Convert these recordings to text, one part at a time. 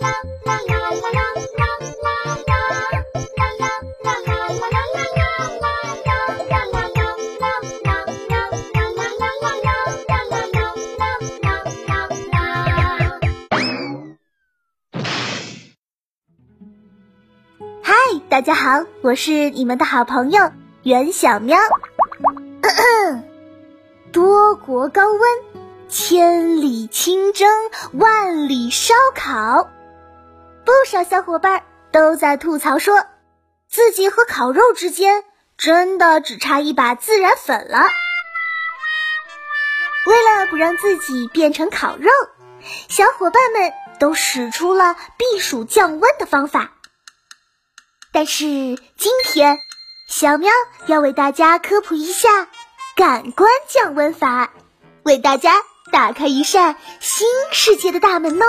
啦啦啦啦啦啦嗨，大家好，我是你们的好朋友袁小喵。多国高温，千里清蒸，万里烧烤。不少小伙伴都在吐槽说，自己和烤肉之间真的只差一把孜然粉了。为了不让自己变成烤肉，小伙伴们都使出了避暑降温的方法。但是今天，小喵要为大家科普一下感官降温法，为大家打开一扇新世界的大门哦！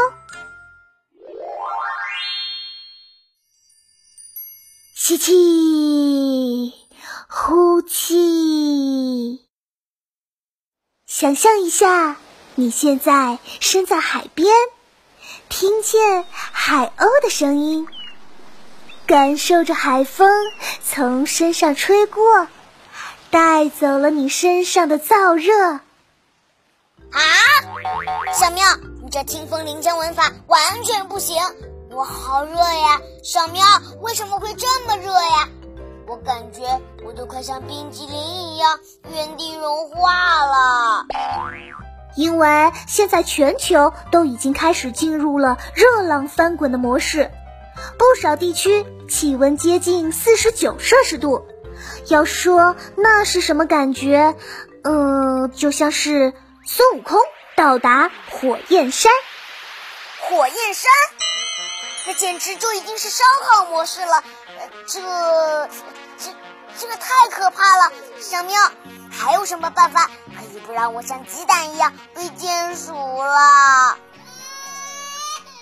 吸气，呼气，想象一下，你现在身在海边，听见海鸥的声音。感受着海风从身上吹过，带走了你身上的燥热。啊，小喵，你这听风铃降温法完全不行！我好热呀，小喵，为什么会这么热呀？我感觉我都快像冰激凌一样原地融化了。因为现在全球都已经开始进入了热浪翻滚的模式。不少地区气温接近四十九摄氏度，要说那是什么感觉？嗯，就像是孙悟空到达火焰山。火焰山，这简直就已经是烧烤模式了。这、这、这个太可怕了！小喵，还有什么办法可以不让我像鸡蛋一样被煎熟了？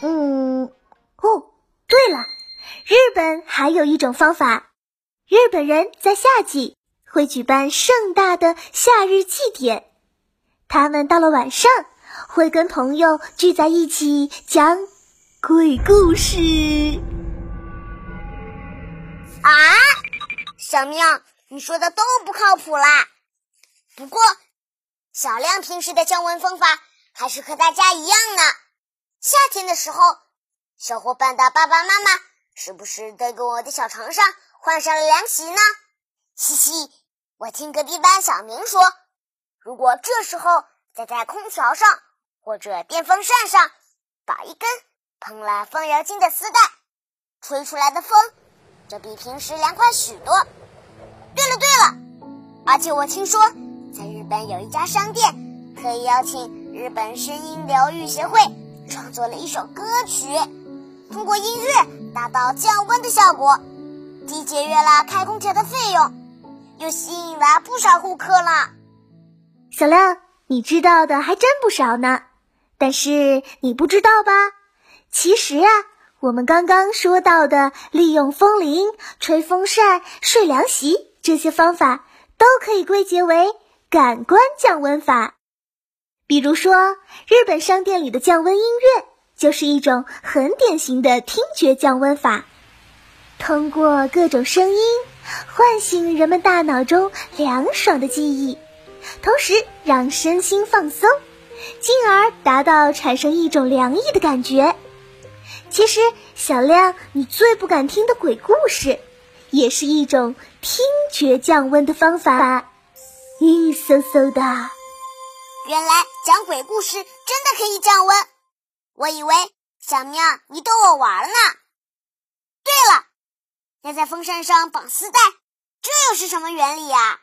嗯，哦。对了，日本还有一种方法，日本人在夏季会举办盛大的夏日祭典，他们到了晚上会跟朋友聚在一起讲鬼故事。啊，小明，你说的都不靠谱啦！不过，小亮平时的降温方法还是和大家一样呢。夏天的时候。小伙伴的爸爸妈妈是不是都给我的小床上换上了凉席呢？嘻嘻，我听隔壁班小明说，如果这时候再在空调上或者电风扇上绑一根碰了风油精的丝带，吹出来的风就比平时凉快许多。对了对了，而且我听说，在日本有一家商店可以邀请日本声音疗愈协会创作了一首歌曲。通过音乐达到降温的效果，既节约了开空调的费用，又吸引了不少顾客了。小亮，你知道的还真不少呢。但是你不知道吧？其实啊，我们刚刚说到的利用风铃、吹风扇、睡凉席这些方法，都可以归结为感官降温法。比如说，日本商店里的降温音乐。就是一种很典型的听觉降温法，通过各种声音唤醒人们大脑中凉爽的记忆，同时让身心放松，进而达到产生一种凉意的感觉。其实，小亮你最不敢听的鬼故事，也是一种听觉降温的方法。咦嗖嗖的，原来讲鬼故事真的可以降温。我以为小喵你逗我玩呢。对了，要在风扇上绑丝带，这又是什么原理呀？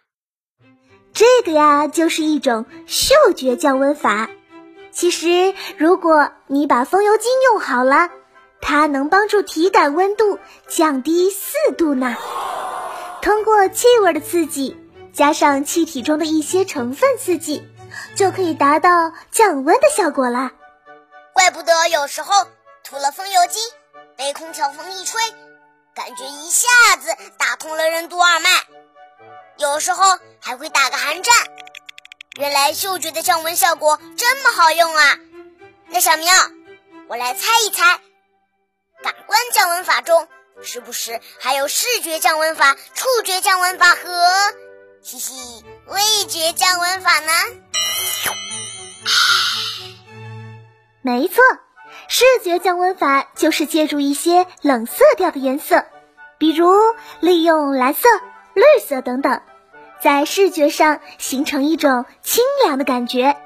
这个呀，就是一种嗅觉降温法。其实，如果你把风油精用好了，它能帮助体感温度降低四度呢。通过气味的刺激，加上气体中的一些成分刺激，就可以达到降温的效果啦。怪不得有时候涂了风油精，被空调风一吹，感觉一下子打通了任督二脉，有时候还会打个寒战。原来嗅觉的降温效果这么好用啊！那小明，我来猜一猜，感官降温法中，是不是还有视觉降温法、触觉降温法和嘻嘻味觉降温法呢？没错，视觉降温法就是借助一些冷色调的颜色，比如利用蓝色、绿色等等，在视觉上形成一种清凉的感觉，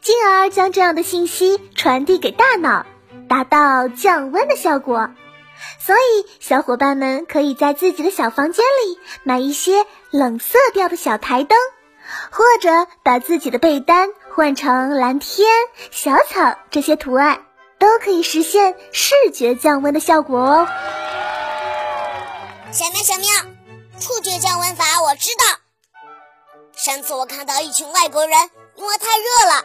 进而将这样的信息传递给大脑，达到降温的效果。所以，小伙伴们可以在自己的小房间里买一些冷色调的小台灯，或者把自己的被单。换成蓝天、小草这些图案，都可以实现视觉降温的效果哦。小喵，小喵，触觉降温法我知道。上次我看到一群外国人因为太热了，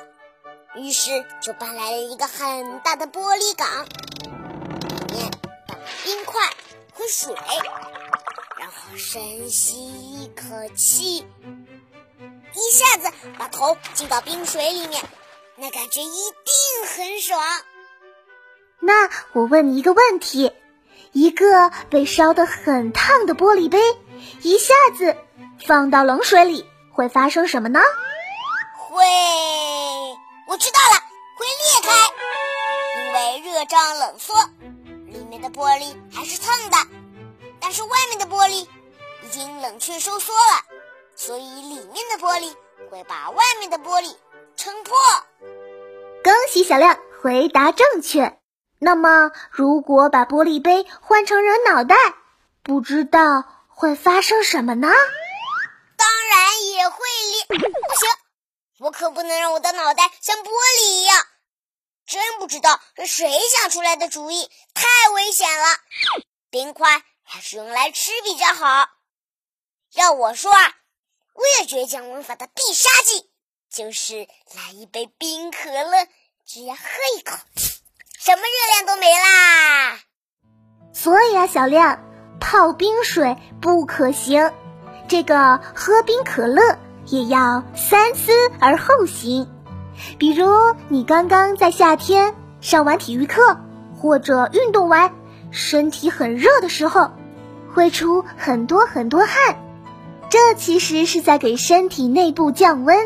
于是就搬来了一个很大的玻璃缸，里面放冰块和水，然后深吸一口气。一下子把头浸到冰水里面，那感觉一定很爽。那我问你一个问题：一个被烧得很烫的玻璃杯，一下子放到冷水里，会发生什么呢？会，我知道了，会裂开，因为热胀冷缩，里面的玻璃还是烫的，但是外面的玻璃已经冷却收缩了。所以里面的玻璃会把外面的玻璃撑破。恭喜小亮回答正确。那么，如果把玻璃杯换成人脑袋，不知道会发生什么呢？当然也会裂。不行，我可不能让我的脑袋像玻璃一样。真不知道是谁想出来的主意，太危险了。冰块还是用来吃比较好。要我说啊。味觉降温法的必杀技就是来一杯冰可乐，只要喝一口，什么热量都没啦。所以啊，小亮，泡冰水不可行，这个喝冰可乐也要三思而后行。比如你刚刚在夏天上完体育课或者运动完，身体很热的时候，会出很多很多汗。这其实是在给身体内部降温，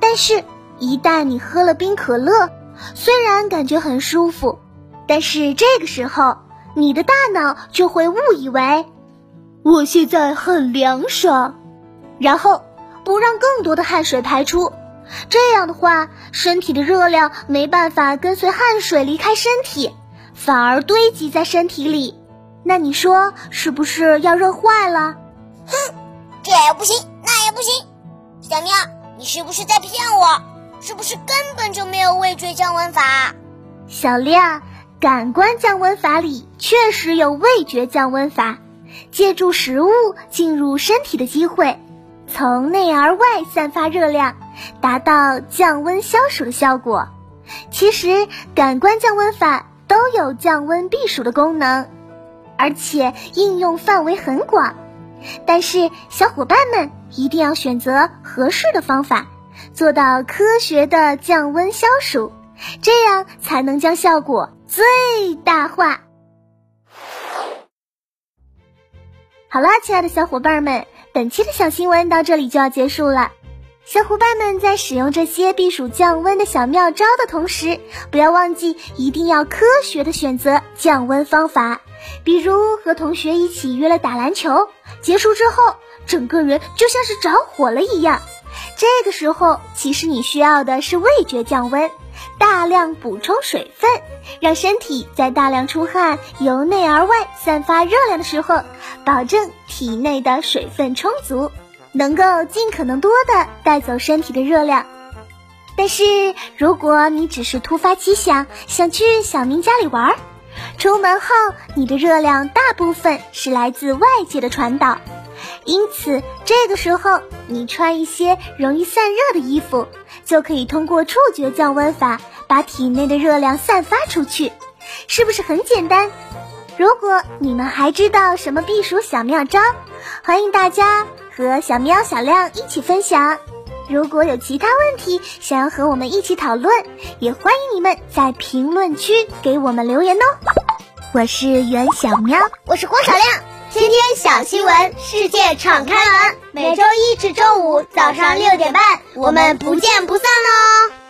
但是，一旦你喝了冰可乐，虽然感觉很舒服，但是这个时候，你的大脑就会误以为我现在很凉爽，然后不让更多的汗水排出。这样的话，身体的热量没办法跟随汗水离开身体，反而堆积在身体里。那你说是不是要热坏了？哼！这也不行，那也不行，小喵，你是不是在骗我？是不是根本就没有味觉降温法？小亮，感官降温法里确实有味觉降温法，借助食物进入身体的机会，从内而外散发热量，达到降温消暑的效果。其实，感官降温法都有降温避暑的功能，而且应用范围很广。但是，小伙伴们一定要选择合适的方法，做到科学的降温消暑，这样才能将效果最大化。好啦，亲爱的小伙伴们，本期的小新闻到这里就要结束了。小伙伴们在使用这些避暑降温的小妙招的同时，不要忘记一定要科学的选择降温方法，比如和同学一起约了打篮球。结束之后，整个人就像是着火了一样。这个时候，其实你需要的是味觉降温，大量补充水分，让身体在大量出汗、由内而外散发热量的时候，保证体内的水分充足，能够尽可能多的带走身体的热量。但是，如果你只是突发奇想想去小明家里玩，出门后，你的热量大部分是来自外界的传导，因此这个时候你穿一些容易散热的衣服，就可以通过触觉降温法把体内的热量散发出去，是不是很简单？如果你们还知道什么避暑小妙招，欢迎大家和小喵小亮一起分享。如果有其他问题想要和我们一起讨论，也欢迎你们在评论区给我们留言哦。我是袁小喵，我是郭小亮。天天小新闻，世界敞开门。每周一至周五早上六点半，我们不见不散喽！